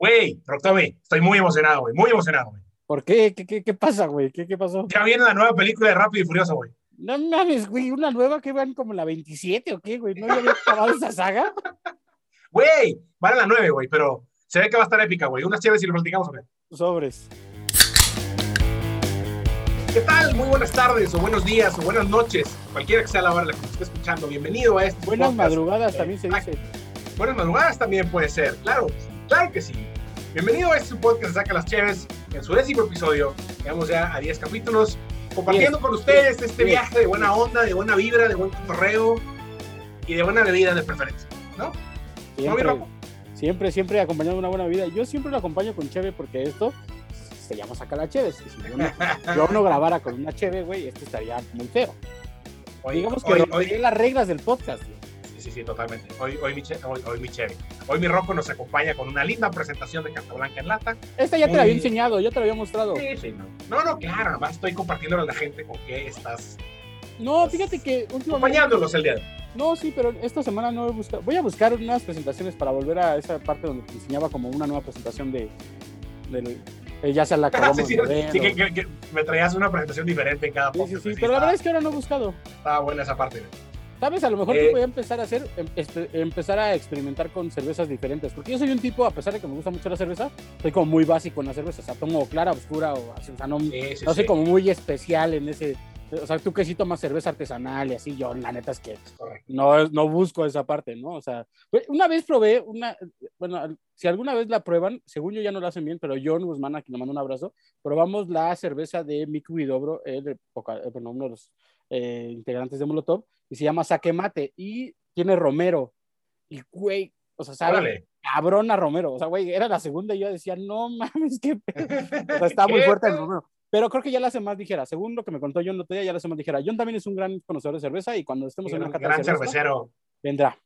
Güey, Roctome, estoy muy emocionado, güey, muy emocionado, güey. ¿Por qué? ¿Qué, qué, qué pasa, güey? ¿Qué, ¿Qué pasó? Ya viene la nueva película de Rápido y Furioso, güey. No mames, güey, una nueva que van como la 27 o qué, güey. ¿No ya había acabado esa saga? Güey, van a la 9, güey, pero se ve que va a estar épica, güey. Unas chéveres y lo platicamos, güey. Sobres. ¿Qué tal? Muy buenas tardes, o buenos días, o buenas noches. Cualquiera que sea la hora la que nos esté escuchando. Bienvenido a este Buenas podcast. madrugadas también se dice. Buenas madrugadas también puede ser, claro, claro que sí. Bienvenido a este podcast de Saca las Cheves, en su décimo episodio. Llegamos ya a 10 capítulos, compartiendo con ustedes este viaje de buena onda, de buena vibra, de buen cotorreo y de buena bebida de preferencia, ¿no? ¿No, mi Siempre, siempre, siempre acompañado de una buena vida. Yo siempre lo acompaño con Cheve porque esto se llama Saca la Cheve. Si yo no, yo no grabara con una Cheve, güey, esto estaría muy feo. Hoy, Digamos que hoy, hoy- las reglas del podcast. güey. Sí, sí, sí, totalmente. Hoy, hoy, mi, hoy, hoy mi Cheve. Hoy mi Rocco nos acompaña con una linda presentación de Carta Blanca en lata. Esta ya te la había enseñado, yo te la había mostrado. Sí, sí, no. No, no, claro, nomás estoy compartiéndole a la gente con qué estás No, fíjate que últimamente. acompañándolos el día de hoy. No, sí, pero esta semana no he buscado. Voy a buscar unas presentaciones para volver a esa parte donde te enseñaba como una nueva presentación de. eh, ya sea la Ah, sí, sí, ver, sí, o- que, que- que me traías una presentación diferente en cada podcast. sí, sí, sí, pero la está- verdad es que ahora no he buscado. Estaba buena esa parte. ¿Sabes? A lo mejor Eh, que voy a empezar a hacer, em- espe- empezar a experimentar con cervezas diferentes. Porque yo soy un tipo, a pesar de que me gusta mucho la cerveza, soy como muy básico en la cerveza. O sea, tomo clara, oscura, o así. O sea, no, Sí, sí, no soy sí, como muy especial en ese. O sea, tú que sí tomas cerveza artesanal y así, yo la neta es que no, no busco esa parte, ¿no? O sea, una vez probé una, bueno, si alguna vez la prueban, según yo ya no la hacen bien, pero John Guzmán, aquí le mando un abrazo, probamos la cerveza de Miku Vidobro, el, eh, bueno, uno de los eh, integrantes de Molotov, y se llama Saque Mate, y tiene Romero, y güey, o sea, sabe Órale. cabrón a Romero, o sea, güey, era la segunda y yo decía, no mames, qué pedo. O sea, está muy ¿Qué fuerte el? Romero. Pero creo que ya la hace más ligera. Según lo que me contó John día, ya la hace más ligera. John también es un gran conocedor de cerveza y cuando estemos en Gran, una cata de gran cerveza, cervecero, vendrá.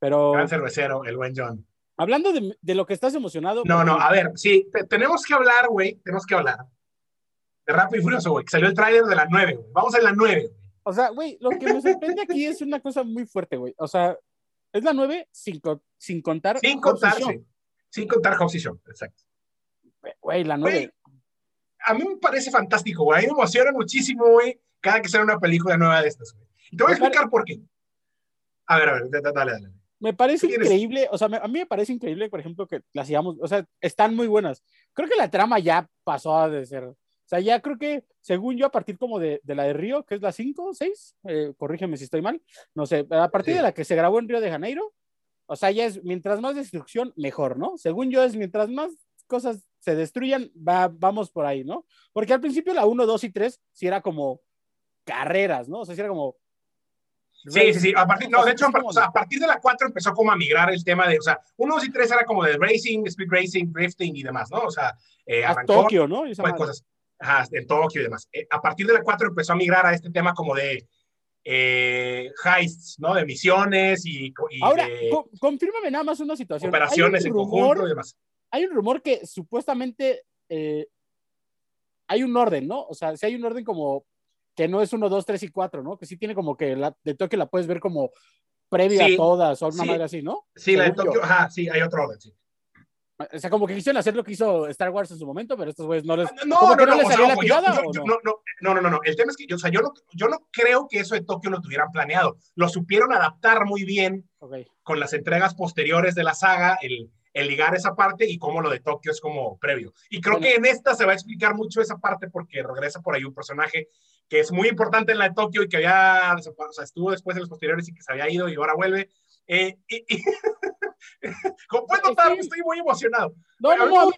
Pero gran cervecero, el buen John. hablando de, de lo que estás emocionado. No, no, a ver, sí, te- tenemos que hablar, güey, tenemos que hablar de Rápido y Furioso, güey, que salió el tráiler de la 9, güey. Vamos a la 9, güey. O sea, güey, lo que me sorprende aquí es una cosa muy fuerte, güey. O sea, es la 9 sin, co- sin contar. Sin contar, sí. Sin contar Shaw, exacto. Güey, la 9. Güey, a mí me parece fantástico, güey. A mí me emociona muchísimo, güey, cada que sale una película nueva de estas, güey. Y te voy a explicar por qué. A ver, a ver, dale, dale. Me parece increíble, o sea, me- a mí me parece increíble, por ejemplo, que las sigamos, o sea, están muy buenas. Creo que la trama ya pasó de ser, sea, ya creo que, según yo, a partir como de, de la de Río, que es la 5, 6, eh, corrígeme si estoy mal, no sé, a partir Sí. de la que se grabó en Río de Janeiro, o sea, ya es, mientras más destrucción, mejor, ¿no? Según yo, es mientras más cosas se destruyan, va, vamos por ahí, ¿no? Porque al principio la 1, 2 y 3 sí era como carreras, ¿no? O sea, sí era como... Sí, sí, sí. A partir, no, de hecho, a, o sea, partir de la 4 empezó como a migrar el tema de, o sea, 1, 2 y 3 era como de racing, speed racing, drifting y demás, ¿no? O sea, eh, arrancó Tokio, ¿no? Y cosas, ajá, en Tokio y demás. Eh, a partir de la 4 empezó a migrar a este tema como de eh, heists, ¿no? De misiones y, y Ahora, de co- confírmame nada más una situación. operaciones hay en un conjunto y rumor, demás. hay un rumor que supuestamente eh, hay un orden, ¿no? O sea, si hay un orden como que no es 1, 2, 3 y 4, ¿no? Que sí tiene como que la de Tokio la puedes ver como previa Sí, a todas o una sí. madre así, ¿no? Sí, la de. Tokio, ajá, sí, hay otro orden, sí. O sea, como que quisieron hacer lo que hizo Star Wars en su momento, pero estos güeyes no les. No, ¿Cómo no, no, no les la tirada yo- yo- no? no, no. El tema es que yo, o sea, yo no, yo no creo que eso de Tokio lo tuvieran planeado. Lo supieron adaptar muy bien Ok. con las entregas posteriores de la saga, el, el ligar esa parte y cómo lo de Tokio es como previo. Y creo Bueno. que en esta se va a explicar mucho esa parte porque regresa por ahí un personaje que es muy importante en la de Tokio y que había, o sea, estuvo después en los posteriores y que se había ido y ahora vuelve. Eh, y, y- como puedes notar, Estoy- estoy muy emocionado. No, no, no, a mí,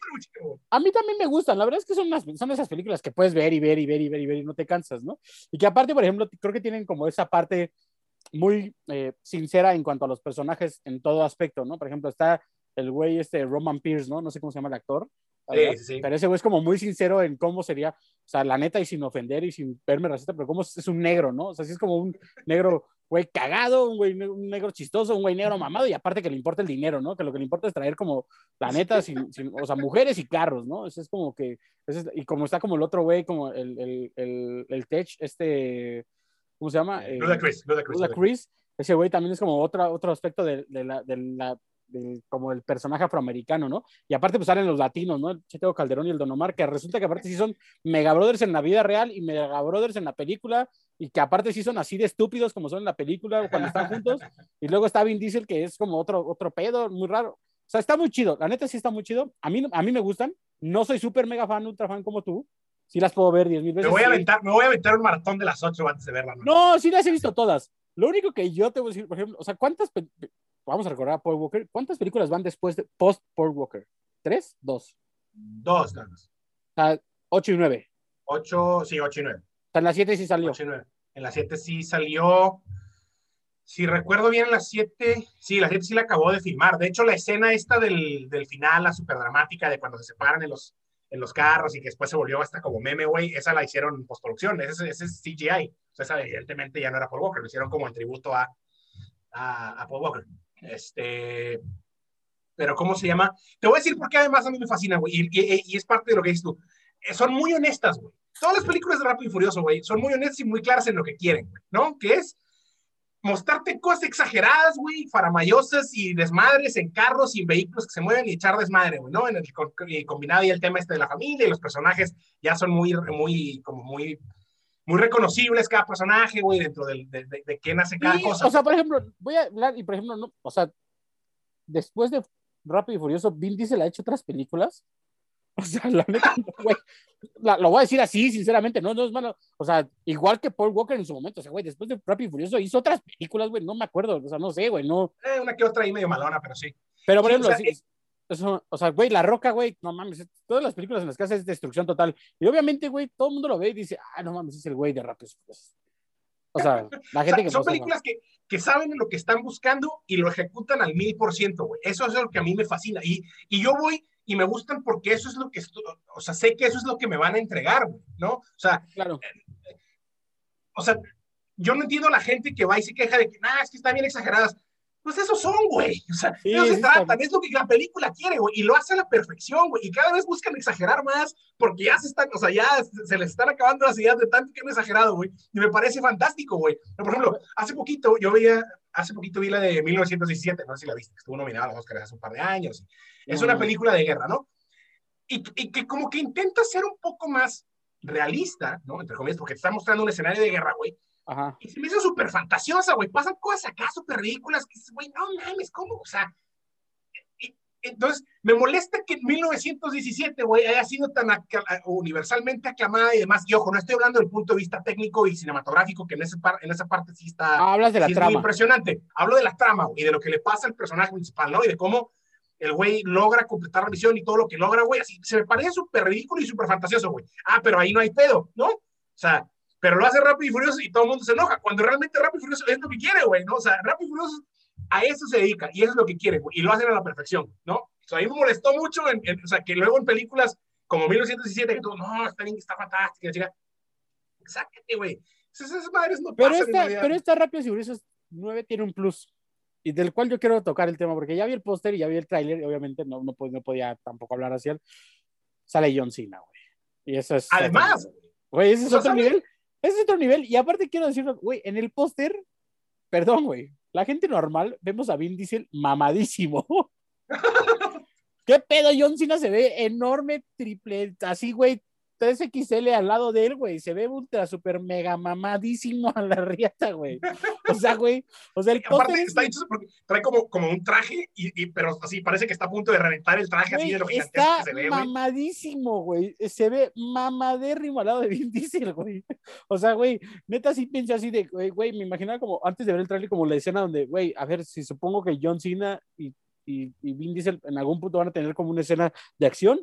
a mí también me gustan. La verdad es que son, unas, son esas películas que puedes ver y ver y ver y ver y ver y no te cansas, ¿no? Y que aparte, por ejemplo, creo que tienen como esa parte muy eh, sincera en cuanto a los personajes en todo aspecto, ¿no? Por ejemplo, está el güey este Roman Pierce, ¿no? No sé cómo se llama el actor. Sí, sí. Pero ese güey es como muy sincero en cómo sería, o sea, la neta y sin ofender y sin verme racista, pero cómo es, es un negro, ¿no? O sea, sí es como un negro, güey, cagado, un güey, un negro chistoso, un güey negro mamado y aparte que le importa el dinero, ¿no? Que lo que le importa es traer como, la neta, sin, sin- o sea, mujeres y carros, ¿no? Eso es como que, es- y como está como el otro güey, como el, el, el, el Tech, este, ¿cómo se llama? Ludacris, Ludacris, Luda Ludacris. Chris, ese güey también es como otra, otro aspecto de, de la, de la del- como el personaje afroamericano, ¿no? Y aparte pues salen los latinos, ¿no? El Cheteo Calderón y el Don Omar, que resulta que aparte sí son mega brothers en la vida real y mega brothers en la película, y que aparte sí son así de estúpidos como son en la película cuando están juntos. Y luego está Vin Diesel, que es como otro, otro pedo, muy raro. O sea, está muy chido. La neta sí está muy chido. A mí, a mí me gustan. No soy súper mega fan, ultra fan como tú. Sí las puedo ver diez mil Me veces. voy, a sí. aventar, me voy a aventar un maratón de las 8 antes de verla. ¿no? No, sí las he visto todas. Lo único que yo te voy a decir, por ejemplo, o sea, ¿cuántas, vamos a recordar a Paul Walker, ¿cuántas películas van después de post Paul Walker? ¿Tres? Dos. Dos, nada más. O sea, ocho y nueve. 8, sí, 8 y 9. O sea, en las siete sí salió. 8 y 9. En la 7 sí salió. Si recuerdo bien, en la 7, sí, la 7 sí la acabó de filmar. De hecho, la escena esta del, del final, la super dramática de cuando se separan en los, en los carros y que después se volvió hasta como meme, güey, esa la hicieron en postproducción. Ese, ese es CGI. O sea, esa evidentemente ya no era Paul Walker, lo hicieron como en tributo a, a, a Paul Walker. Este. Pero, ¿cómo se llama? Te voy a decir por qué además a mí me fascina, güey, y, y- y es parte de lo que dices tú. Eh, Son muy honestas, güey. Todas las películas de Rápido y Furioso, güey, son muy honestas y muy claras en lo que quieren, güey, ¿no? Que es mostrarte cosas exageradas, güey, faramayosas y desmadres en carros y en vehículos que se mueven y echar desmadre, güey, ¿no? En el combinado y el tema este de la familia y los personajes ya son muy, muy, como muy, muy reconocibles cada personaje, güey, dentro del- de, de, de quién hace cada cosa. o sea, por ejemplo, voy a hablar, y por ejemplo, no, o sea, después de Rápido y Furioso, Vin Diesel ha hecho otras películas. O sea, la neta, güey, la- lo voy a decir así, sinceramente, no, no es malo. O sea, igual que Paul Walker en su momento, o sea, güey, después de Rápido y Furioso hizo otras películas, güey, no me acuerdo, o sea, no sé, güey, no. Eh, una que otra ahí medio malona, pero sí. Pero por Sí, o ejemplo, sea, sí, eso, o sea, güey, La Roca, güey, no mames, es- todas las películas en las que hace es destrucción total. Y obviamente, güey, todo el mundo lo ve y dice, ah, no mames, es el güey de Rápido y Furioso. O sea, la O gente sea, que son no películas que, que saben lo que están buscando y lo ejecutan al mil por ciento, güey. Eso es lo que a mí me fascina. Y, y yo voy y me gustan porque eso es lo que, o sea, sé que eso es lo que me van a entregar, güey, ¿no? O sea, Claro. o sea, yo no entiendo a la gente que va y se queja de que, nah, es que están bien exageradas. Pues esos son, güey. O sea, Sí, eso se sí, tratan, está- es lo que la película quiere, güey. Y lo hace a la perfección, güey. Y cada vez buscan exagerar más porque ya se están, o sea, ya se les están acabando las ideas de tanto que han exagerado, güey. Y me parece fantástico, güey. Por ejemplo, hace poquito, yo veía, hace poquito vi la de 1917, no sé si la viste, que estuvo nominada a los Oscars hace un par de años. Es No, una película de guerra, ¿no? Y, y que como que intenta ser un poco más realista, ¿no? Entre comillas, porque te está mostrando un escenario de guerra, güey. Ajá. Y se me hizo súper fantasiosa, güey. Pasan cosas acá súper ridículas que güey, no mames, ¿cómo? O sea, y- entonces me molesta que en 1917, güey, haya sido tan acla- universalmente aclamada y demás. Y ojo, no estoy hablando del punto de vista técnico y cinematográfico, que en, ese par- en esa parte sí está, Ah, hablas de la sí es muy trama. impresionante. Hablo de la trama güey, y de lo que le pasa al personaje principal, ¿no? Y de cómo el güey logra completar la misión y todo lo que logra, güey, así se me parece súper ridículo y súper fantasioso, güey. Ah, pero ahí no hay pedo, ¿no? O sea, pero lo hace rápido y furioso y todo el mundo se enoja, cuando realmente rápido y furioso es lo que quiere, güey, ¿no? O sea, rápido y furioso a eso se dedica y eso es lo que quiere, güey, y lo hacen a la perfección, ¿no? O sea, a mí me molestó mucho, en, en- o sea, que luego en películas como 1917, que todo, no, está bien, está fantástica, chica. Sácate, güey. Esas, madres no Pero pasan en esta, realidad. pero esta Rápidos y Furiosos 9 tiene un plus. Y del cual yo quiero tocar el tema, porque ya vi el póster y ya vi el tráiler, y obviamente no, no, no podía tampoco hablar así. Sale John Cena, güey. Y eso es. Además, Güey, ese es o sea, otro sale- nivel. Ese es otro nivel. Y aparte quiero decirlo, güey, en el póster, perdón, güey, la gente normal, vemos a Vin Diesel mamadísimo. ¿Qué pedo? John Cena se ve enorme, triple, así, güey, 3XL al lado de él, güey. Se ve ultra, super mega mamadísimo a la riata, güey. O sea, güey, o sea, el aparte está hecho porque trae como, como un traje, y, y- pero así parece que está a punto de reventar el traje así de lo gigantesco está que se ve, mamadísimo, güey. Se ve mamadérrimo al lado de Vin Diesel, güey. O sea, güey, neta sí pensé así de, güey, güey, me imaginaba como, antes de ver el trailer, como la escena donde, güey, a ver, si supongo que John Cena y, y, y Vin Diesel en algún punto van a tener como una escena de acción,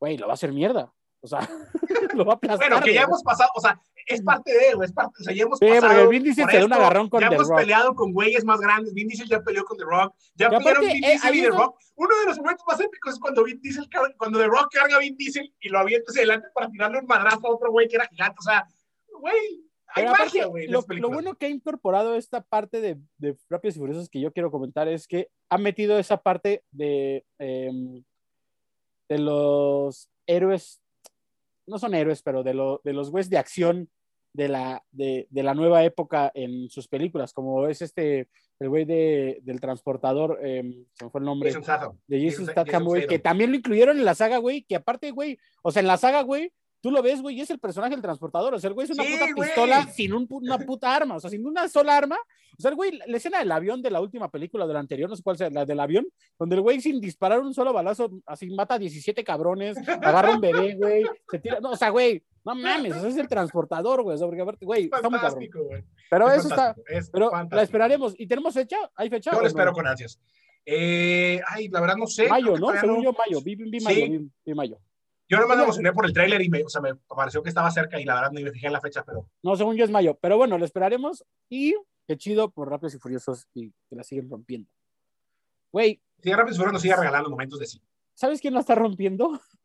güey, lo va a hacer mierda. O sea, lo va a aplastar. Bueno, que ya hemos pasado, o sea, es parte de, güey, es parte, o sea, ya hemos Sí, porque pasado. Vin Diesel se da un agarrón con Ya The hemos peleado con güeyes más grandes. Vin Diesel ya peleó con The Rock. Ya Que pelearon aparte, Vin eh, Diesel ahí y The donde- Rock. Uno de los momentos más épicos es cuando Vin Diesel, cuando The Rock carga a Vin Diesel y lo avienta hacia adelante para tirarle un madrazo a otro güey que era gigante. O sea, güey, hay magia, aparte, güey. lo, bueno que ha incorporado esta parte de, de Rápidos y Furiosos que yo quiero comentar es que ha metido esa parte de, em, de los héroes, no son héroes, pero de, lo, de los güeyes de acción de la, de, de la nueva época en sus películas, como es este, el güey de, del transportador, eh, se me fue el nombre. Jason Statham. De Jason Statham, güey, que también lo incluyeron en la saga, güey, que aparte, güey, o sea, en la saga, güey, tú lo ves, güey, y es el personaje del transportador, o sea, el güey es una Sí, puta güey. pistola sin un una puta arma, o sea, sin una sola arma. O sea, el güey, la escena del avión de la última película, de la anterior, no sé cuál sea, la del avión, donde el güey sin disparar un solo balazo, así mata a 17 cabrones, agarra un bebé, güey, se tira, no, o sea, güey, no mames, ese es el transportador, güey, porque güey, está muy cabrón. Güey. Pero Es eso está, es pero fantástico. la esperaremos. ¿Y tenemos fecha? ¿Hay fecha? Yo o lo no? espero con ansias. Eh, ay, la verdad no sé. Mayo, ¿no? Según no. yo, mayo. Vi, vi Sí. mayo, vi, vi mayo. Yo nomás me emocioné por el tráiler y me, o sea, me pareció que estaba cerca y la verdad ni me fijé en la fecha, pero No, según yo es mayo. Pero bueno, lo esperaremos. Y qué chido por Rápidos y Furiosos y que la siguen rompiendo. Güey, sí, Rápido y Furioso nos sigue regalando momentos de sí. ¿sabes quién la está rompiendo?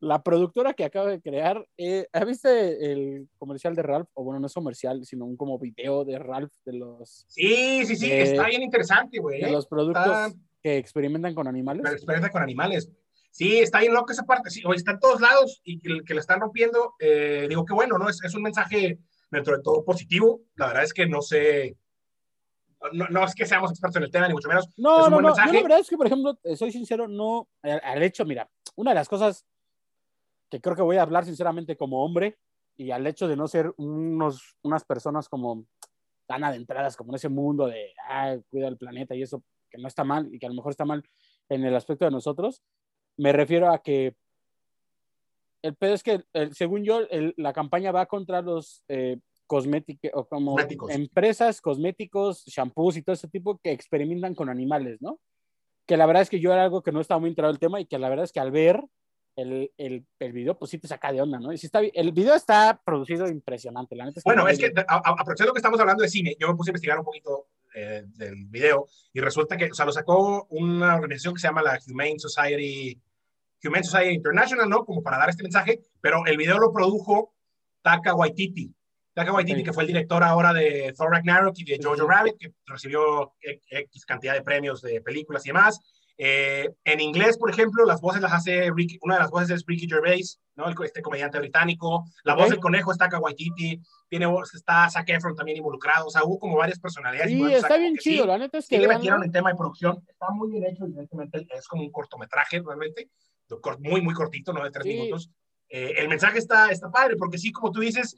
La productora que acaba de crear. Eh, ¿Has visto el comercial de Ralph? O bueno, no es comercial, sino un como video de Ralph de los, Sí, sí, sí, está bien interesante, güey. de los productos Está- que experimentan con animales. La experiencia con animales. Sí, está bien loco esa parte. Sí, hoy está en todos lados y que, que la están rompiendo. eh, digo que bueno, ¿no? Es, es un mensaje dentro de todo positivo. La verdad es que no sé. No, no es que seamos expertos en el tema, ni mucho menos. es No, un no, buen no. Yo la verdad es que, por ejemplo, eh, soy sincero, no. Al, al hecho, mira, una de las cosas que creo que voy a hablar sinceramente como hombre y al hecho de no ser unos, unas personas como tan adentradas como en ese mundo de ah, cuida el planeta y eso, que no está mal y que a lo mejor está mal en el aspecto de nosotros, me refiero a que el pedo es que, el- según yo, el- la campaña va contra los eh, cosméticos, o como Cosméticos. empresas, cosméticos, shampoos y todo ese tipo que experimentan con animales, ¿no? Que la verdad es que yo era algo que no estaba muy enterado del tema y que la verdad es que al ver el, el, el video, pues sí te saca de onda, ¿no? Y está, el video está producido impresionante, la neta. está Bueno, es que aprovechando que estamos hablando de cine, yo me puse a investigar un poquito eh, del video y resulta que, o sea, lo sacó una organización que se llama la Humane Society, Humane Society International, ¿no? Como para dar este mensaje, pero el video lo produjo Taka Waititi. Taka Waititi, Ok. que fue el director ahora de Thor Ragnarok y de Sí, Jojo sí. Rabbit, que recibió X cantidad de premios de películas y demás. Eh, en inglés, por ejemplo, las voces las hace Ricky, una de las voces es Ricky Gervais, ¿no? Este comediante británico. La Ok. voz del conejo está Taka Waititi. Tiene está Zac Efron también involucrado. O sea, hubo como varias personalidades. Sí, está bien chido, sí, la neta es sí que le veanlo. metieron en tema de producción. Está muy bien hecho, evidentemente. Es como un cortometraje, realmente. Muy, muy cortito, ¿no? De tres Sí. minutos. Eh, el mensaje está, está padre, porque sí, como tú dices,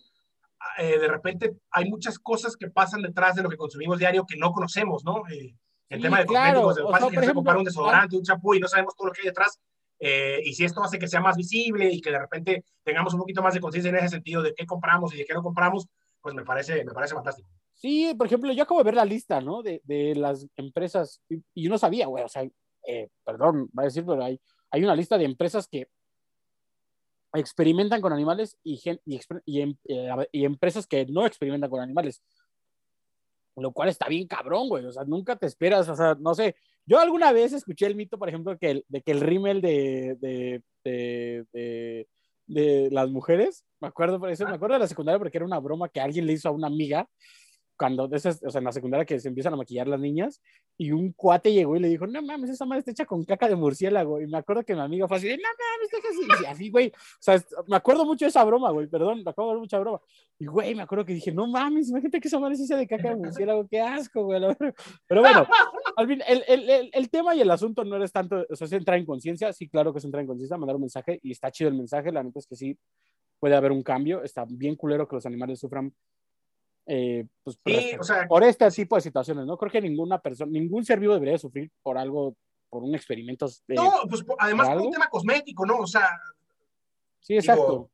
eh, de repente hay muchas cosas que pasan detrás de lo que consumimos diario que no conocemos, ¿no? Eh, en Sí, tema de claro. cosméticos, de fácil que ejemplo, comprar un desodorante, un champú y no sabemos todo lo que hay detrás. Eh, y si esto hace que sea más visible y que de repente tengamos un poquito más de conciencia en ese sentido de qué compramos y de qué no compramos, pues me parece, me parece fantástico. Sí, por ejemplo, yo acabo de ver la lista, ¿no? De, de las empresas, y, y yo no sabía, güey, o sea, eh, perdón, va a decir, pero hay, hay una lista de empresas que experimentan con animales y, y, y em- eh, y empresas que no experimentan con animales. Lo cual está bien cabrón, güey. O sea, nunca te esperas. O sea, no sé. Yo alguna vez escuché el mito, por ejemplo, que el, de que el rímel de, de, de, de, de las mujeres, me acuerdo por eso, me acuerdo de la secundaria porque era una broma que alguien le hizo a una amiga cuando de esas, o sea, en la secundaria que se empiezan a maquillar las niñas, y un cuate llegó y le dijo, no mames, esa madre está hecha con caca de murciélago. Y me acuerdo que mi amiga fue así, no mames, está así, y así, güey. O sea, es- me acuerdo mucho de esa broma, güey, perdón, me acabo de mucha broma. Y, güey, me acuerdo que dije, no mames, imagínate que esa madre se hizo de caca de murciélago, qué asco, güey. Pero bueno, al fin, el, el, el, el tema y el asunto no es tanto, o sea, es entrar en conciencia, sí, claro que es entrar en conciencia, mandar un mensaje, y está chido el mensaje, la neta es que sí, puede haber un cambio, está bien culero que los animales sufran, eh, pues, por, Sí, este- o sea, por este tipo de situaciones, ¿no? Creo que ninguna persona, ningún ser vivo debería sufrir por algo, por un experimento. de- no, pues po- además ¿por por un tema cosmético, ¿no? O sea, sí, exacto. digo,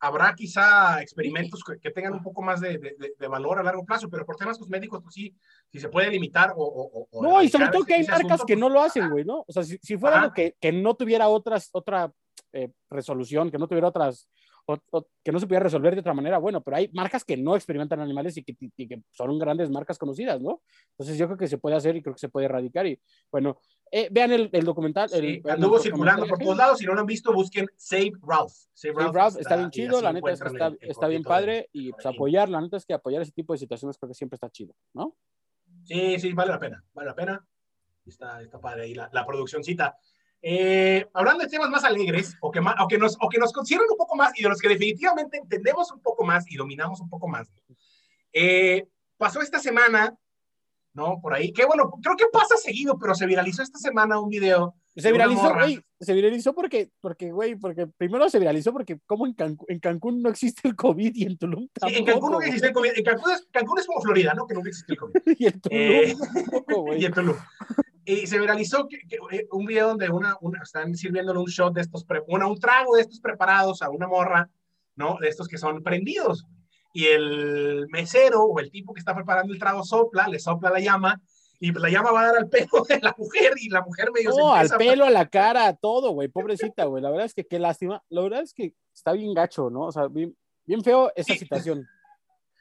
habrá quizá experimentos que, que tengan un poco más de, de- de- valor a largo plazo, pero por temas cosméticos, pues sí, si se puede limitar o... o- o No, y sobre todo que hay marcas asunto, que pues, no lo hacen, güey, ¿no? O sea, si, si fuera Ajá. algo que, que no tuviera otras, otra eh, resolución, que no tuviera otras, o- o- que no se pudiera resolver de otra manera, bueno, pero hay marcas que no experimentan animales y que, y que son grandes marcas conocidas, ¿no? Entonces yo creo que se puede hacer y creo que se puede erradicar y, bueno, eh, vean el, el documental. Sí, el, el anduvo circulando por todos lados. Si no lo han visto, busquen Save Ralph. Save Sí, Ralph está bien y chido, la neta es que está, el- el está bien padre y de pues apoyar, la neta es que apoyar ese tipo de situaciones creo que siempre está chido, ¿no? Sí, sí, vale la pena, vale la pena. Está, está padre ahí la, la produccióncita. Eh, hablando de temas más alegres o que, más, o, que nos, o que nos consideran un poco más y de los que definitivamente entendemos un poco más y dominamos un poco más. Eh, pasó esta semana, ¿no? Por ahí, que bueno, creo que pasa seguido, pero se viralizó esta semana un video. Se viralizó, güey, se viralizó porque, porque, güey, porque primero se viralizó porque como en, en Cancún no existe el COVID y en Tulum tampoco. Sí, en Cancún no existe el COVID. En Cancún es, Cancún es como Florida, ¿no? Que nunca existe el COVID. y en Tulum eh, tampoco, Y en Tulum. Y se viralizó que, que, eh, un video donde una, una, están sirviéndole un shot de estos, pre, una, un trago de estos preparados a una morra, ¿no? De estos que son prendidos. Y el mesero o el tipo que está preparando el trago sopla, le sopla la llama y pues la llama va a dar al pelo de la mujer y la mujer medio no, al pelo, a la cara, a todo, güey, pobrecita, güey. La verdad es que qué lástima. La verdad es que está bien gacho, ¿no? O sea, bien, bien feo esa situación.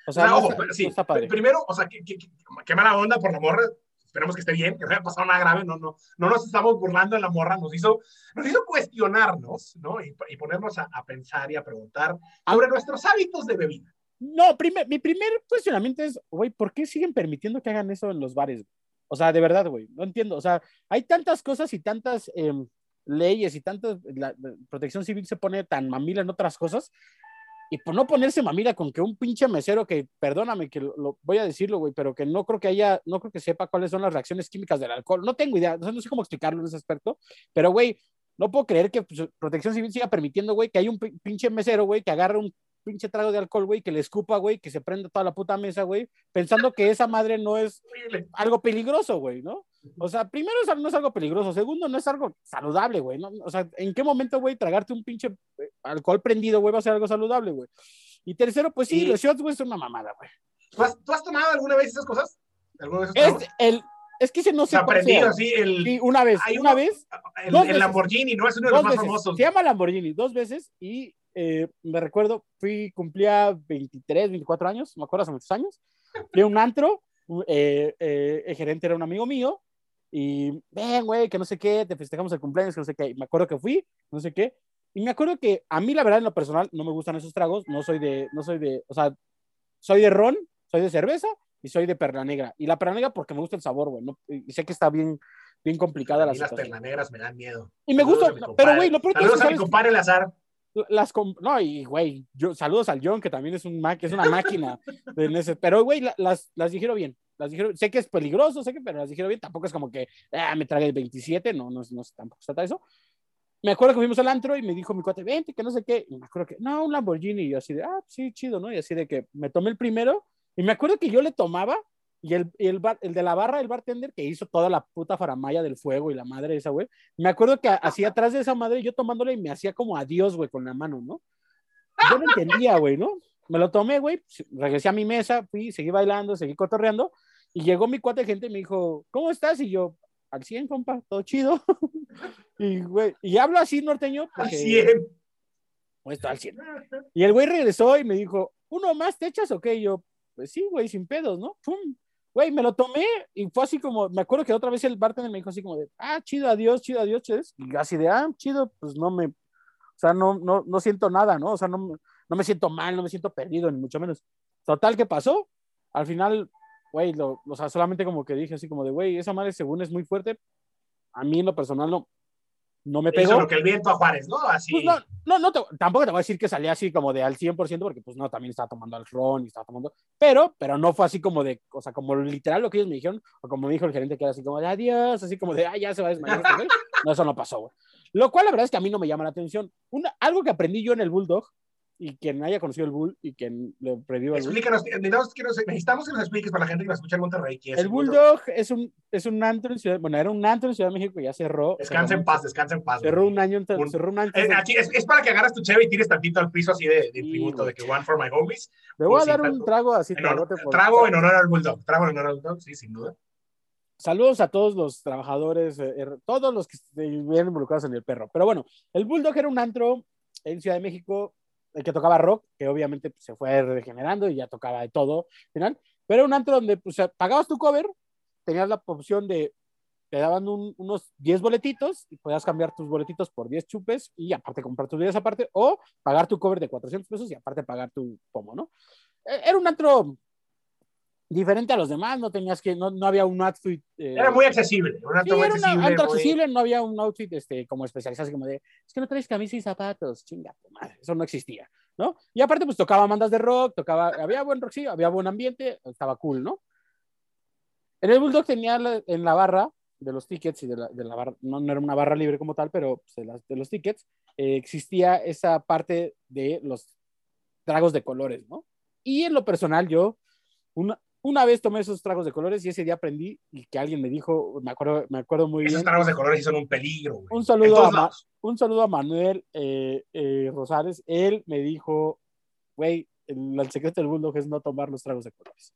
O sea, no, no, ojo, está, sí. no está padre. Primero, o sea, qué, qué, qué, mala onda por la morra. Esperemos que esté bien, que no haya pasado nada grave. No, no, no nos estamos burlando de la morra. Nos hizo, nos hizo cuestionarnos, ¿no? Y, y ponernos a, a, pensar y a preguntar sobre nuestros hábitos de bebida. No, primer, mi primer cuestionamiento es, güey, ¿por qué siguen permitiendo que hagan eso en los bares? O sea, de verdad, güey, no entiendo. O sea, hay tantas cosas y tantas eh, leyes y tantas, la, la, protección civil se pone tan mamila en otras cosas. Y por no ponerse mamila con que un pinche mesero que, perdóname que lo, lo voy a decirlo, güey, pero que no creo que haya, no creo que sepa cuáles son las reacciones químicas del alcohol. No tengo idea, no sé cómo explicarlo en ese aspecto, pero, güey, no puedo creer que pues, Protección Civil siga permitiendo, güey, que hay un pinche mesero, güey, que agarre un pinche trago de alcohol, güey, que le escupa, güey, que se prenda toda la puta mesa, güey, pensando que esa madre no es algo peligroso, güey, ¿no? O sea, primero no es algo peligroso, segundo no es algo saludable, güey, ¿no? O sea, ¿en qué momento, güey, tragarte un pinche eh, alcohol prendido, güey, va a ser algo saludable, güey? Y tercero, pues sí, y... los shots, güey, son una mamada, güey. ¿Tú has, ¿Tú has, tomado alguna vez esas cosas? ¿Alguna vez es el, es que ese no se aprendido así el sí, una vez hay una uno, vez el, el Lamborghini no es uno de los más veces. famosos se llama Lamborghini dos veces y eh, me recuerdo fui cumplía 23 24 años me acuerdo hace muchos años fui a un antro eh, eh, el gerente era un amigo mío y ven güey que no sé qué te festejamos el cumpleaños que no sé qué y me acuerdo que fui no sé qué y me acuerdo que a mí la verdad en lo personal no me gustan esos tragos no soy de no soy de o sea soy de ron soy de cerveza y soy de perla negra. Y la perla negra porque me gusta el sabor, güey. ¿no? Y sé que está bien, bien complicada la situación. las perla negras me dan miedo. Y me gusta, pero güey, lo peor Saludos que, a mi compadre el azar. Las no, y güey, yo, saludos al John, que también es, un es una máquina. ese, pero güey, la, las, las dijeron bien. Las dijeron, sé que es peligroso, sé que, pero las dijeron bien. Tampoco es como que ah, me trague el 27, no, no, no, tampoco de eso. Me acuerdo que fuimos al antro y me dijo mi cuate, vente, que no sé qué. Y me acuerdo que, no, un Lamborghini. Y yo así de, ah, sí, chido, ¿no? Y así de que me tomé el primero y me acuerdo que yo le tomaba y el, el, bar, el de la barra, el bartender que hizo toda la puta faramaya del fuego y la madre esa, güey. Me acuerdo que así atrás de esa madre, yo tomándole y me hacía como adiós, güey, con la mano, ¿no? Yo no entendía, güey, ¿no? Me lo tomé, güey, regresé a mi mesa, fui, seguí bailando, seguí cotorreando, y llegó mi cuate gente y me dijo, ¿cómo estás? Y yo, al 100, compa, todo chido. y, güey, y hablo así norteño. Porque, al 100. Pues al 100. Y el güey regresó y me dijo, ¿uno más te echas o qué? Y yo, pues sí, güey, sin pedos, ¿no? ¡Pum! Güey, me lo tomé y fue así como, me acuerdo que otra vez el bartender me dijo así como de, ah, chido, adiós, chido, adiós, ches. Y así de, ah, chido, pues no me, o sea, no, no, no siento nada, ¿no? O sea, no, no me siento mal, no me siento perdido, ni mucho menos. Total, ¿qué pasó? Al final, güey, lo, o sea, solamente como que dije así como de, güey, esa madre según es muy fuerte, a mí en lo personal no, no me pegó. Eso lo que el viento a Juárez, ¿no? Así. Pues no, no, no te, tampoco te voy a decir que salía así como de al 100%, porque pues no, también estaba tomando al ron y estaba tomando, pero, pero no fue así como de, o sea, como literal lo que ellos me dijeron, o como me dijo el gerente que era así como de adiós, así como de, ah, ya se va a desmayar. este no, eso no pasó, güey. Lo cual la verdad es que a mí no me llama la atención. Una, algo que aprendí yo en el Bulldog, y quien haya conocido el Bull y quien le predió el Explícanos, necesitamos que, nos, necesitamos que nos expliques para la gente que nos escucha en Monterrey. ¿qué es el, el Bulldog, es un, es un antro en Ciudad, bueno, era un antro en Ciudad de México y ya cerró. Descansa en paz, descansa en paz. Cerró un año, un, cerró un año. Es, aquí, es, es, para que agarras tu cheve y tires tantito al piso así de, de sí, tributo, de que one for my homies. Le voy a dar un trago así. En honor, trago en honor al Bulldog, trago en honor al Bulldog, sí, sin duda. Saludos a todos los trabajadores, eh, todos los que vienen involucrados en el perro. Pero bueno, el Bulldog era un antro en Ciudad de México el que tocaba rock, que obviamente pues, se fue regenerando y ya tocaba de todo, final. Pero era un antro donde pues, pagabas tu cover, tenías la opción de, te daban un, unos 10 boletitos y podías cambiar tus boletitos por 10 chupes y aparte comprar tus bebidas aparte, o pagar tu cover de 400 pesos y aparte pagar tu pomo, ¿no? Era un antro diferente a los demás, no tenías que, no, no había un outfit. eh, era muy accesible, un sí, muy era accesible. Una, accesible, no había un outfit este, como especializado, así como de, es que no traes camisa y zapatos, chinga madre, eso no existía, ¿no? Y aparte, pues tocaba bandas de rock, tocaba, había buen rock, sí, había buen ambiente, estaba cool, ¿no? En el Bulldog tenía la, en la barra de los tickets y de la, de la barra, no, no, era una barra libre como tal, pero pues, de, las, de, los tickets, eh, existía esa parte de los tragos de colores, ¿no? Y en lo personal, yo, una, una vez tomé esos tragos de colores y ese día aprendí y que alguien me dijo, me acuerdo, me acuerdo muy esos bien. Esos tragos de colores son un peligro. Güey. Un saludo, a, un saludo a Manuel eh, eh, Rosales. Él me dijo, güey, el, el, secreto del bulldog es no tomar los tragos de colores.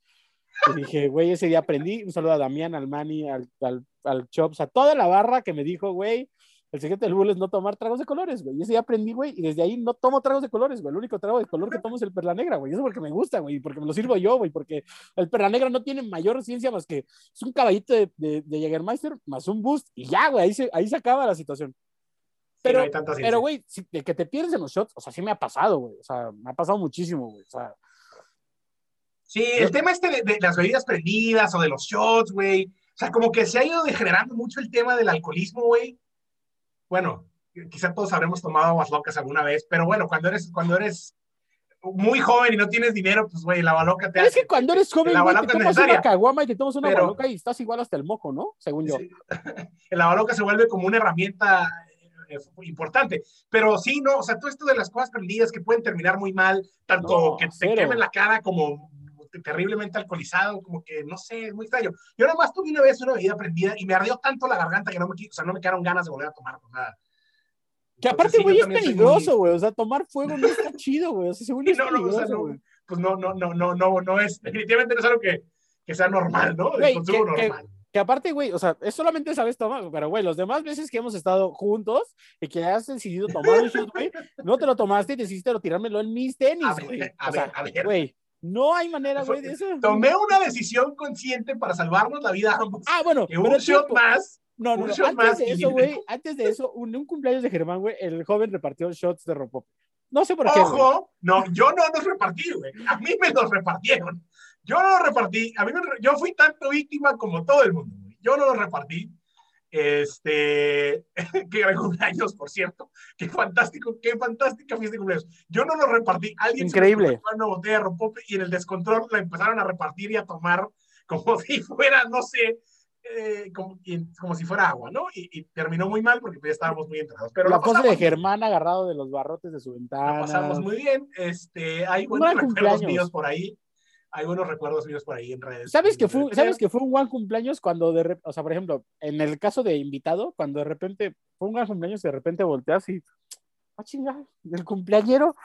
Y dije, güey, ese día aprendí. Un saludo a Damián, al Mani, al, al, al Chops, a toda la barra que me dijo, güey, el secreto del bulldog es no tomar tragos de colores, güey. Y ese día aprendí, güey, y desde ahí no tomo tragos de colores, güey. El único trago de color que tomo es el perla negra, güey. Eso porque me gusta, güey, porque me lo sirvo yo, güey, porque el perla negra no tiene mayor ciencia más que es un caballito de, de, de Jägermeister más un boost y ya, güey, ahí se, ahí se acaba la situación. Pero, sí, no pero, güey, si, de que te pierdes en los shots, o sea, sí me ha pasado, güey. O sea, me ha pasado muchísimo, güey. O sea. Sí, el tema este de, de, las bebidas prendidas o de los shots, güey. O sea, como que se ha ido degenerando mucho el tema del alcoholismo, güey. Bueno, quizá todos habremos tomado aguas locas alguna vez, pero bueno, cuando eres, cuando eres muy joven y no tienes dinero, pues, güey, la baloca te pero Es que cuando eres joven, güey, te tomas una caguama y te tomas una pero, baloca y estás igual hasta el moco, ¿no? Según yo. Sí. la baloca se vuelve como una herramienta eh, importante. Pero sí, no, o sea, todo esto de las cosas prendidas que pueden terminar muy mal, tanto No, que te cero. quemen la cara como terriblemente alcoholizado, como que no sé, es muy extraño. Yo nada más tuve una vez una bebida prendida y me ardió tanto la garganta que no me, o sea, no me quedaron ganas de volver a tomar pues, nada. Que aparte, sí, güey, yo es peligroso, muy- güey. O sea, tomar fuego no está chido, güey. O sea, según es Sí, no, no, o sea, no, pues no, no, no, no, no, no es, definitivamente no es algo que, que sea normal, ¿no? El Güey, consumo que- que- normal. Que aparte, güey, o sea, es solamente esa vez tomar, pero güey, los demás veces que hemos estado juntos y que has decidido tomar un shot, güey, no te lo tomaste y decidiste tirármelo en mis tenis, A ver, güey. a O sea, ver, a ver. güey, no hay manera, güey, de eso. Tomé una decisión consciente para salvarnos la vida a ambos. Ah, bueno, que un pero shot tiempo. más, No, no, no. Antes más de eso, güey, antes de eso, un, un cumpleaños de Germán, güey, el joven repartió shots de ropope. No sé por qué. güey. Ojo, no, yo no los repartí, güey. A mí me los repartieron. Yo no los repartí. A mí me, yo fui tanto víctima como todo el mundo. Yo no los repartí. Este, qué gran cumpleaños, por cierto. Qué fantástico, qué fantástica fiesta de cumpleaños. Yo no los repartí. Alguien se Increíble. ocurrió una botella de rompope y en el descontrol la empezaron a repartir y a tomar como si fuera, no sé, eh, como, como si fuera agua, ¿no? Y, y terminó muy mal porque pues, ya estábamos muy entrados. Pero La lo pose de. Germán agarrado de los barrotes de su La ventana. pasamos muy bien. Este, hay buenos recuerdos cumpleaños. míos por ahí. Hay buenos recuerdos míos por ahí en redes. ¿Sabes que, fue. ¿Sabes que fue un buen cumpleaños cuando de repente, o sea, por ejemplo, en el caso de invitado, cuando de repente fue un gran cumpleaños y de repente volteas y, ah, chinga, ¿y el cumpleañero,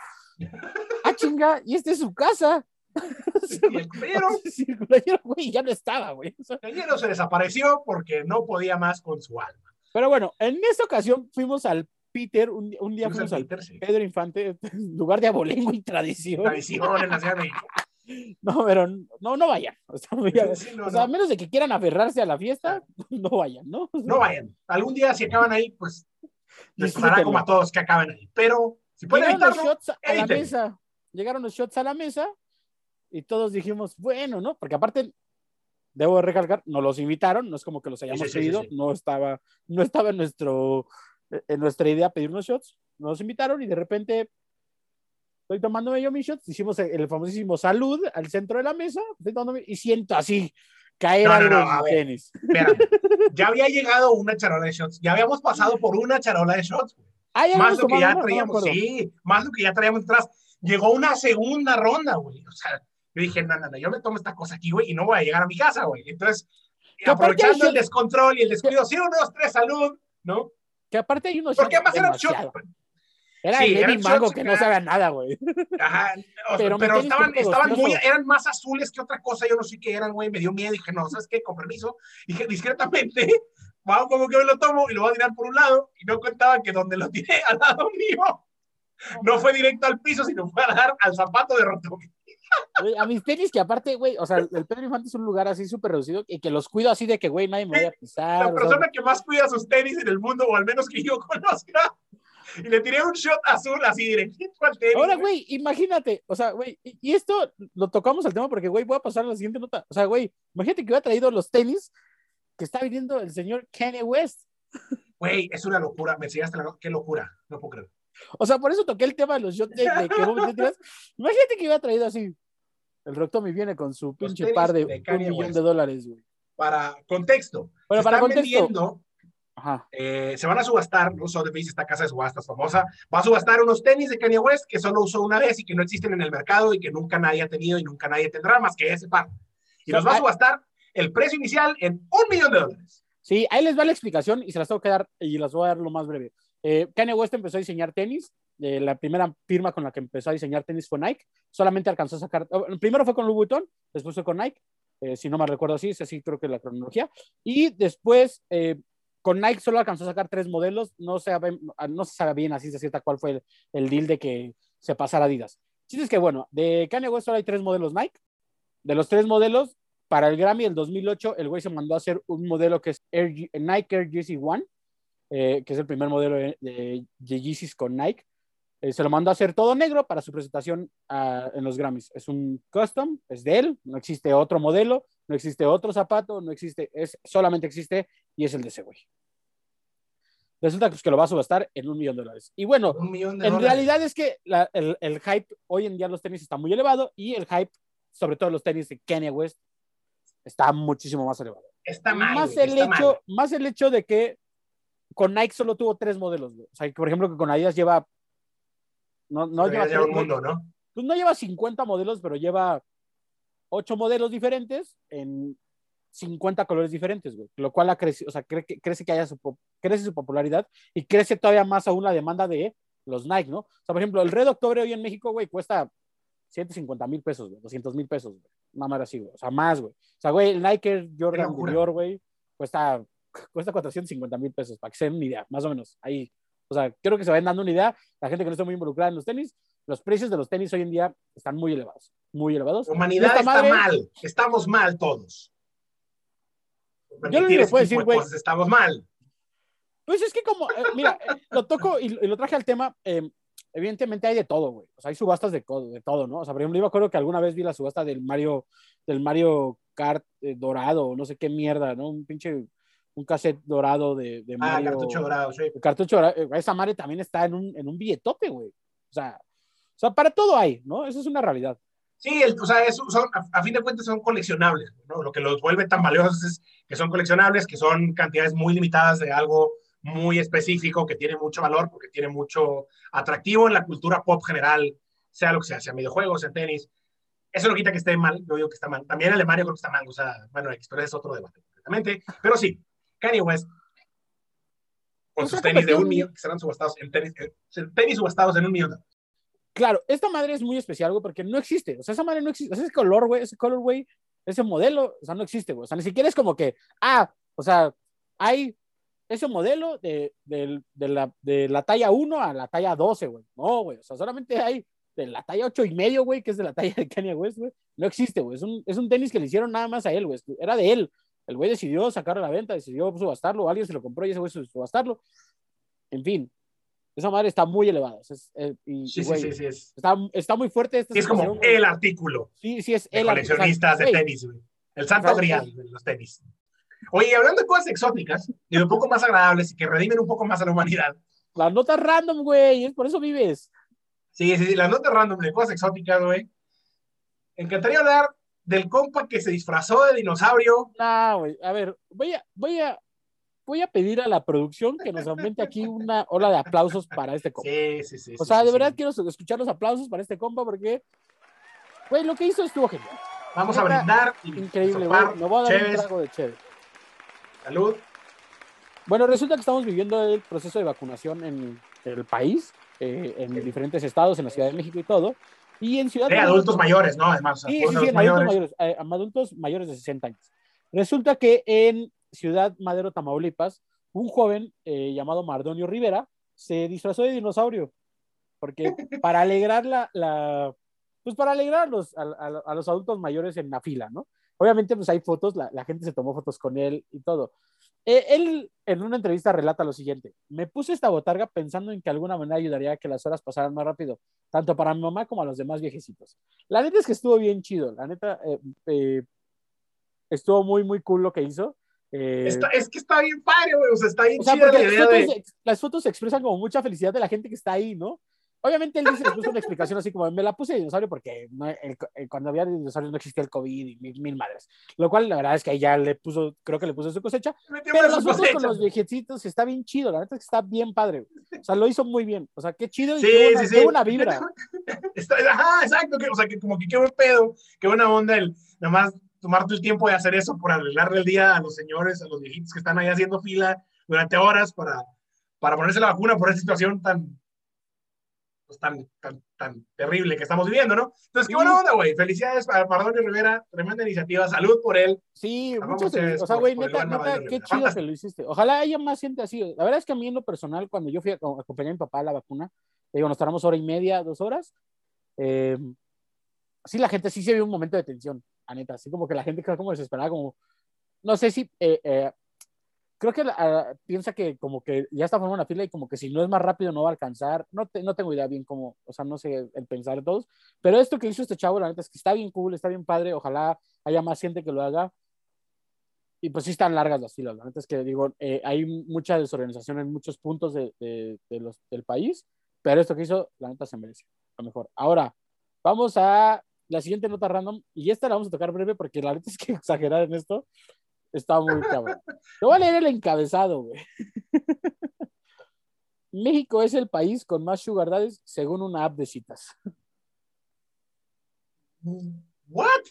ah, chinga, y esta es su casa. El Sí, el cumpleañero, güey, ya no estaba, güey. El compañero se desapareció porque no podía más con su alma. pero bueno, en esta ocasión fuimos al Peter, un, un día Fuimos al al Peter, sí. Pedro Infante, lugar de abolengo y tradición. Tradición en la Ciudad de. No, pero no, no vayan. O sea, Sí, no, o sea, a no. menos de que quieran aferrarse a la fiesta, no vayan, ¿no? No vayan. Algún día si acaban ahí, pues les pasará como a todos que acaben ahí. Pero si pueden Llegaron los evitarlo, shots a la mesa. Llegaron los shots a la mesa y todos dijimos, bueno, ¿no? Porque aparte, debo recalcar, nos los invitaron, no es como que los hayamos Sí, sí, pedido, no estaba, no estaba en nuestro, en nuestra idea pedir unos shots, nos invitaron y de repente estoy tomándome yo mis shots, hicimos el, famosísimo salud al centro de la mesa, y siento así caer No, no, algo no, en ver. tenis. Ya había llegado una charola de shots. Ya habíamos pasado por una charola de shots. Ah, más lo que ya traíamos, sí, más lo que ya traíamos atrás. Llegó una segunda ronda, güey. O sea, yo dije, no, no, no, yo me tomo esta cosa aquí, güey, y no voy a llegar a mi casa, güey. Entonces, aprovechando el shot- descontrol y el descuido, sí, uno, dos, tres, salud, ¿no? Que aparte hay unos Porque además eran shots. Era Sí, el eran Mango shots que acá. no sabe a nada, güey. Ajá, o sea, Pero pero, estaban, estaban muy, eran más azules que otra cosa, yo no sé qué eran, güey, me dio miedo, dije, no, ¿sabes qué? Con permiso, dije discretamente, vamos como que me lo tomo y lo voy a tirar por un lado, y no contaba que donde lo tiré al lado mío, no fue directo al piso, sino fue a dar al zapato de Rotomi. Güey, A mis tenis, que aparte, güey, o sea, el Pedro Infante es un lugar así súper reducido y que los cuido así de que, güey, nadie me vaya a pisar. La o sea, persona que más cuida sus tenis en el mundo, o al menos que yo conozca, Y le tiré un shot azul así directito al tenis. Ahora, güey, imagínate, o sea, güey, y esto lo tocamos al tema porque, güey, voy a pasar a la siguiente nota. O sea, güey, imagínate que hubiera traído los tenis que está viniendo el señor Kanye West. Güey, es una locura. Me enseñaste la Qué locura. No puedo creer. O sea, por eso toqué el tema de los shots de, de que vos me tiras. Imagínate que hubiera traído así. El Rectomi viene con su pinche par de, de un millón West. de dólares, güey. Para contexto. Bueno, se para están contexto. vendiendo. Eh, se van a subastar, ¿no? Sotheby's, esta casa de subastas famosa, va a subastar unos tenis de Kanye West que solo usó una vez y que no existen en el mercado y que nunca nadie ha tenido y nunca nadie tendrá más que ese par. Y los va a subastar el precio inicial en un millón de dólares. Sí, ahí les va la explicación y se las tengo que dar y las voy a dar lo más breve. Eh, Kanye West empezó a diseñar tenis. eh, la primera firma con la que empezó a diseñar tenis fue Nike. Solamente alcanzó a sacar. oh, primero fue con Louis Vuitton, después fue con Nike. eh, si no me recuerdo así, es así creo que la cronología. Y después con Nike solo alcanzó a sacar tres modelos. No se sabe, se bien así de cierta cuál fue el, deal de que se pasara Adidas. Sí, es que bueno, de Kanye West solo hay tres modelos Nike. De los tres modelos, para el Grammy del 2008, el güey se mandó a hacer un modelo que es Nike Air Yeezy One, eh, que es el primer modelo de, de, de Yeezys con Nike. Eh, se lo mandó a hacer todo negro para su presentación ah, en los Grammys. Es un custom, es de él, no existe otro modelo, no existe otro zapato, no existe, es, solamente existe y es el de ese güey. Resulta pues, que lo va a subastar en un millón de dólares. Y bueno, en dólares. realidad es que la- el, el hype, hoy en día los tenis está muy elevado y el hype, sobre todo los tenis de Kanye West, está muchísimo más elevado. está mal. más, güey, el está hecho, mal. más el hecho de que con Nike solo tuvo tres modelos. güey. O sea, que, por ejemplo, que con Adidas lleva. No, lleva, lleva un mundo, ¿no? pues no lleva 50 modelos, pero lleva ocho modelos diferentes en 50 colores diferentes, güey. Lo cual ha crecido, o sea, cre- que- crece que haya su, crece su popularidad y crece todavía más aún la demanda de los Nike, ¿no? O sea, por ejemplo, el Red Octobre hoy en México, güey, cuesta 150 mil pesos, güey, 200 mil pesos, güey. Madre así, güey. O sea, más, güey. O sea, güey, el Nike Jordan. Dior, güey, cuesta, cuesta 450 mil pesos, para que se den una idea, más o menos. Ahí. O sea, creo que se vayan dando una idea. La gente que no está muy involucrada en los tenis, los precios de los tenis hoy en día están muy elevados, muy elevados. La humanidad está madre- mal. Estamos mal todos. Yo Permitir ese puedo decir, de güey- Estamos mal. Pues es que como, eh, mira, eh, lo toco y, y lo traje al tema, eh, evidentemente hay de todo, güey. O sea, hay subastas de, de todo, ¿no? O sea, por ejemplo, yo me acuerdo que alguna vez vi la subasta del Mario, del Mario Kart eh, dorado, no sé qué mierda, ¿no? Un pinche, un cassette dorado de, de Ah, Mario. cartucho dorado, sí. Cartucho dorado, esa madre también está en un, en un billetote, güey. O sea, o sea, para todo hay, ¿no? Eso es una realidad. Sí, el- o sea, es- son, a, a fin de cuentas son coleccionables, ¿no? Lo que los vuelve tan valiosos es que son coleccionables, que son cantidades muy limitadas de algo muy específico, que tiene mucho valor, porque tiene mucho atractivo en la cultura pop general, sea lo que sea, sea videojuegos, sea tenis. Eso no quita que esté mal, yo digo que está mal. También Alemania creo que está mal, o sea, bueno, pero es otro debate completamente. Pero sí, Kanye West, con sus tenis de un millón, que serán subastados en tenis, eh, tenis subastados en un millón. De. Claro, esta madre es muy especial, güey, porque no existe. O sea, esa madre no existe. O sea, ese color, güey, ese color, güey, ese modelo, o sea, no existe, güey. O sea, ni siquiera es como que, ah, o sea, hay ese modelo de, del- de la, de la talla 1 a la talla 12, güey. No, güey. O sea, solamente hay de la talla 8 y medio, güey, que es de la talla de Kanye West, güey. No existe, güey. Es un, es un tenis que le hicieron nada más a él, güey. Era de él. El güey decidió sacarlo a la venta, decidió subastarlo, alguien se lo compró y ese güey subastarlo. En fin, esa madre está muy elevada. Es- es- y, Sí, y, sí, güey, sí, sí, es, Está, está muy fuerte esta sí, es como el artículo. Sí, sí, es de el coleccionistas o sea, de tenis, güey. El santo grial de los tenis. Oye, hablando de cosas exóticas y de un poco más agradables y que redimen un poco más a la humanidad. Las notas random, güey, es por eso vives. Sí, sí, sí, las notas random de cosas exóticas, güey. Encantaría hablar del compa que se disfrazó de dinosaurio. No, güey, a ver, voy a, voy a, voy a pedir a la producción que nos aumente aquí una ola de aplausos para este compa. Sí, sí, sí. o sea, sí, de sí. verdad quiero escuchar los aplausos para este compa porque, güey, lo que hizo estuvo genial. Vamos a brindar y Increíble, güey. Me voy a dar un cheves. trago de chévere. Salud. Bueno, resulta que estamos viviendo el proceso de vacunación en el país, eh, en diferentes estados, en la Ciudad de México y todo. Y en Ciudad De de adultos México- mayores, ¿no? Además, Sí, sí, sí, adultos mayores. mayores, eh, adultos mayores de 60 años. Resulta que en Ciudad Madero, Tamaulipas, un joven eh, llamado Mardonio Rivera se disfrazó de dinosaurio. Porque para alegrar la, la- pues para alegrar a los, a, a- a los adultos mayores en la fila, ¿no? Obviamente, pues hay fotos, la, la gente se tomó fotos con él y todo. Eh, él en una entrevista relata lo siguiente: Me puse esta botarga pensando en que de alguna manera ayudaría a que las horas pasaran más rápido, tanto para mi mamá como a los demás viejecitos. La neta es que estuvo bien chido, la neta eh, eh, estuvo muy, muy cool lo que hizo. Eh, Está- es que está bien padre, güey. O sea, está bien o sea, chida las fotos, de. ex- las fotos expresan como mucha felicidad de la gente que está ahí, ¿no? Obviamente él dice, puso una explicación así como, me la puse de dinosaurio porque no- el- el- cuando había dinosaurios no existía el COVID y mil, mil madres. Lo cual la verdad es que ahí ya le puso, creo que le puso su cosecha. Pero las fotos con los viejecitos está bien chido, la neta es que está bien padre. O sea, lo hizo muy bien. O sea, qué chido y Sí, qué, buena, sí, sí. qué buena vibra. Está- ajá, exacto. Que, o sea, que como que qué buen pedo, qué buena onda el nada más tomarte el tiempo de hacer eso por arreglarle el día a los señores, a los viejitos que están ahí haciendo fila durante horas para, para ponerse la vacuna por esa situación tan, pues, tan, tan, tan terrible que estamos viviendo, ¿no? Entonces, qué buena onda, güey. Felicidades para Mardonio Rivera, tremenda iniciativa, salud por él. Sí, muchas felicidades. O sea, güey, neta, neta, qué chido que lo hiciste. Ojalá haya más gente así. La verdad es que a mí en lo personal, cuando yo fui a a acompañar a mi papá a la vacuna, digo, nos tardamos hora y media, dos horas. eh, sí, la gente sí se vio un momento de tensión, la neta. Así como que la gente quedó como desesperada, como, no sé si, eh, eh, creo que ah, piensa que como que ya está formando una fila y como que si no es más rápido no va a alcanzar. No, no tengo idea bien cómo, o sea, no sé el pensar de todos. Pero esto que hizo este chavo, la neta es que está bien cool, está bien padre. Ojalá haya más gente que lo haga. Y pues sí están largas las filas. La neta es que digo, eh, hay mucha desorganización en muchos puntos de, de- los, del país, pero esto que hizo, la neta se merece. Lo mejor. Ahora, vamos a la siguiente nota random. Y esta la vamos a tocar breve porque la neta es que exagerar en esto está muy cabrón. Te voy a leer el encabezado, güey. México es el país con más sugar daddies según una app de citas. ¿What?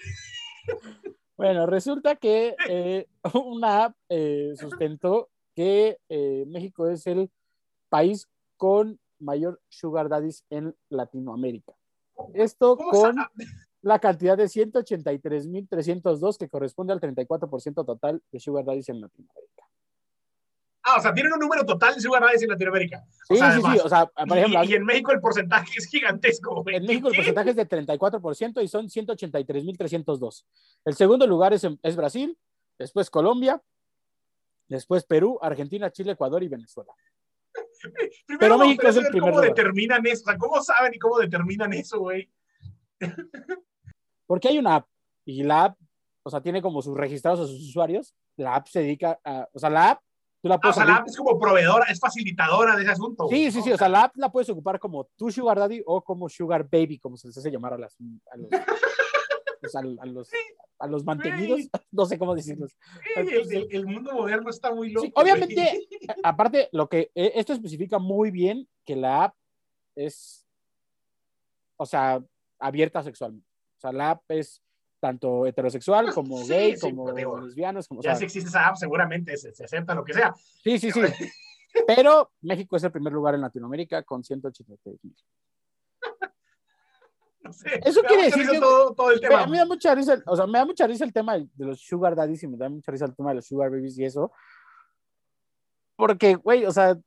Bueno, resulta que eh, una app eh, sustentó que eh, México es el país con mayor sugar daddies en Latinoamérica. Esto ¿Cómo con la cantidad de 183.302 que corresponde al 34% total de sugar daddies en Latinoamérica. Ah, o sea, tienen un número total de sugar daddies en Latinoamérica. Sí, sea, sí, sí. O sea, por ejemplo, y, y en México el porcentaje es gigantesco, güey. En México el ¿Qué? porcentaje es de 34% y son 183.302. El segundo lugar es, es Brasil, después Colombia, después Perú, Argentina, Chile, Ecuador y Venezuela. Primero Pero México es el primer ¿Cómo lugar. determinan eso? O sea, ¿cómo saben y cómo determinan eso, güey? Porque hay una app y la app, o sea, tiene como sus registrados a sus usuarios. La app se dedica a, o sea, la app, tú la Ah, o sea, la app es como proveedora, es facilitadora de ese asunto. Sí, sí, ¿no? sí, o sea, la app la puedes ocupar como tu sugar daddy o como sugar baby, como se les hace llamar a, las, a, los, pues, a, a los, a los mantenidos, no sé cómo decirlos. Sí, el, el- el mundo moderno está muy loco. Sí, obviamente, aparte, lo que eh, esto especifica muy bien que la app es, o sea, abierta sexualmente. O sea, la app es tanto heterosexual como Pues, Sí, gay, sí, como digo, lesbianos, como, o Ya sea, si existe esa app, seguramente se, se acepta lo que sea. sí, sí, sí. Pero México es el primer lugar en Latinoamérica con 183 mil. No sé. Eso Me quiere decir que- todo, todo el tema. Mí me da mucha risa, o sea, me da mucha risa el tema de los sugar daddies y me da mucha risa el tema de los sugar babies y eso. Porque, güey, o sea,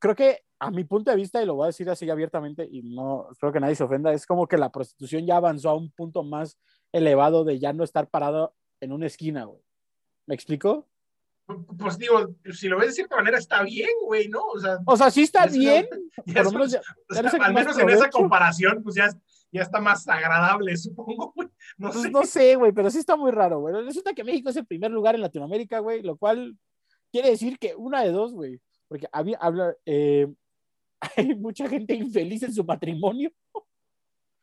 creo que a mi punto de vista, y lo voy a decir así abiertamente, y no espero que nadie se ofenda, es como que la prostitución ya avanzó a un punto más elevado de ya no estar parado en una esquina, güey. ¿Me explico? Pues digo, si lo ves de cierta manera, está bien, güey, ¿no? O sea, O sea, sí está Es- bien, ya por lo es- menos ya- o sea, ya le saca al menos en esa comparación, pues ya, ya está más agradable, supongo, güey. No pues sé. no sé, güey, pero sí está muy raro, güey. Resulta que México es el primer lugar en Latinoamérica, güey, lo cual quiere decir que una de dos, güey, porque había, habla, eh, hay mucha gente infeliz en su matrimonio.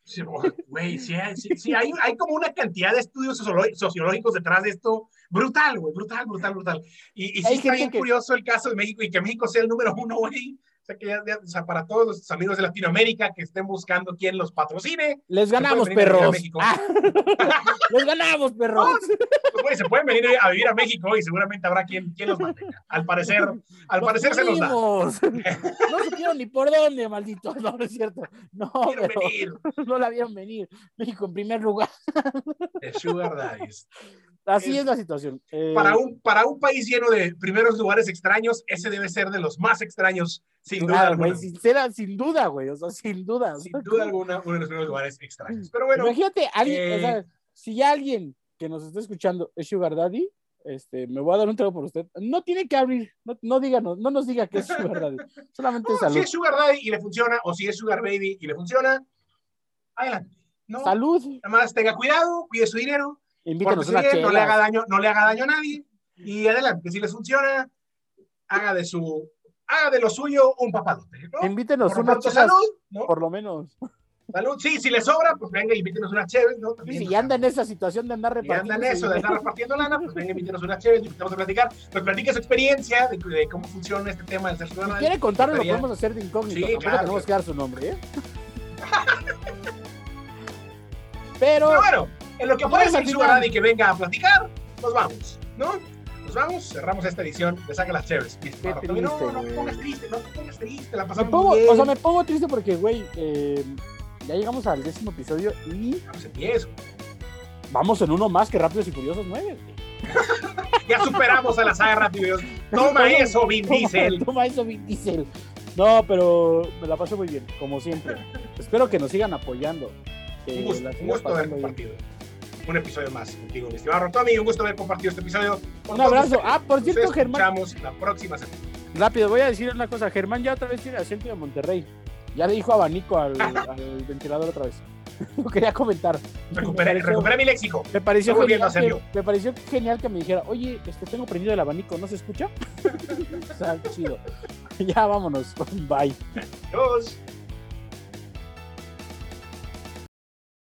Sí, Güey, sí, hay- sí, sí, hay, hay como una cantidad de estudios sociológicos detrás de esto. Brutal, güey, brutal, brutal, brutal. Y, y sí Hay está bien que- curioso el caso de México y que México sea el número uno, güey. Sea, que ya, ya- o sea, para todos los amigos de Latinoamérica que estén buscando quién los patrocine, Les ganamos, perros. Ah, les ganamos, perros. pues, güey, se pueden venir a vivir a México y seguramente habrá quien, quien los mantenga. Al parecer, al Los parecer se nos da. No supieron ni por dónde, maldito. No, no es cierto. No, pero no la vieron venir. México en primer lugar. Sugar Daddies. Así Es- es la situación. Eh, Para un, para un país lleno de primeros lugares extraños, ese debe ser de los más extraños, sin duda claro, alguna. güey, sincera, sin duda, güey. O sea, sin duda. Sin duda alguna, uno de los primeros lugares extraños. Pero bueno, Imagínate, alguien, eh, o sea, si alguien que nos está escuchando es Sugar Daddy, este, me voy a dar un trago por usted. No tiene que abrir, no, no díganos, no nos diga que es Sugar Daddy, solamente No, salud. si es Sugar Daddy y le funciona, o si es Sugar Baby y le funciona, adelante. No, Salud, nada más tenga cuidado, cuide su dinero, invítenos pórtese una bien, no le haga daño, no le haga daño a nadie y adelante. Si les funciona, haga de su, haga de lo suyo un papalote. ¿no? Invítenos Por una chela, salud, ¿no? por lo menos. Salud. Sí, si le sobra, pues venga, invítenos una chévere, ¿no? También, Si anda en esa situación de andar repartiendo. en eso, ese de dinero. repartiendo lana, pues venga, invítenos una chévere, invitamos a platicar, nos platique su experiencia de, de cómo funciona este tema del ser Si ciudadano. quiere contarnos, lo podemos hacer de incógnito. Sí, claro, tenemos que dar su nombre, ¿eh? Pero, Pero bueno, en lo que el final. Sugar Daddy que venga a platicar, nos vamos, ¿no? Nos vamos, cerramos esta edición de Saca las Chéveres. No, triste, no, te pongas triste, no te pongas triste, la me pasamos pongo, muy bien. o sea, me pongo triste porque, güey, eh, ya llegamos al décimo episodio y Vamos en diez. vamos en uno más que Rápidos y Furiosos 9. Ya superamos a la saga Rápidos. Toma eso, Vin Diesel. Toma eso, Vin Diesel. No, pero me la pasé muy bien, como siempre. Espero que nos sigan apoyando. Un gusto, un gusto haber compartido un episodio más contigo, mi estimado Rotomi. Un gusto haber compartido este episodio. Un abrazo. Ah, por Nos cierto, Germán, escuchamos la próxima semana. rápido, voy a decir una cosa. Germán ya otra vez tiene acento de Monterrey. Ya le dijo abanico al, al ventilador otra vez. Lo quería comentar. Recuperé, pareció- recuperé mi léxico. Me pareció, Estoy genial que, me pareció genial que me dijera, oye, este, tengo prendido el abanico, ¿no se escucha? o sea, chido. ya vámonos. Bye. Adiós.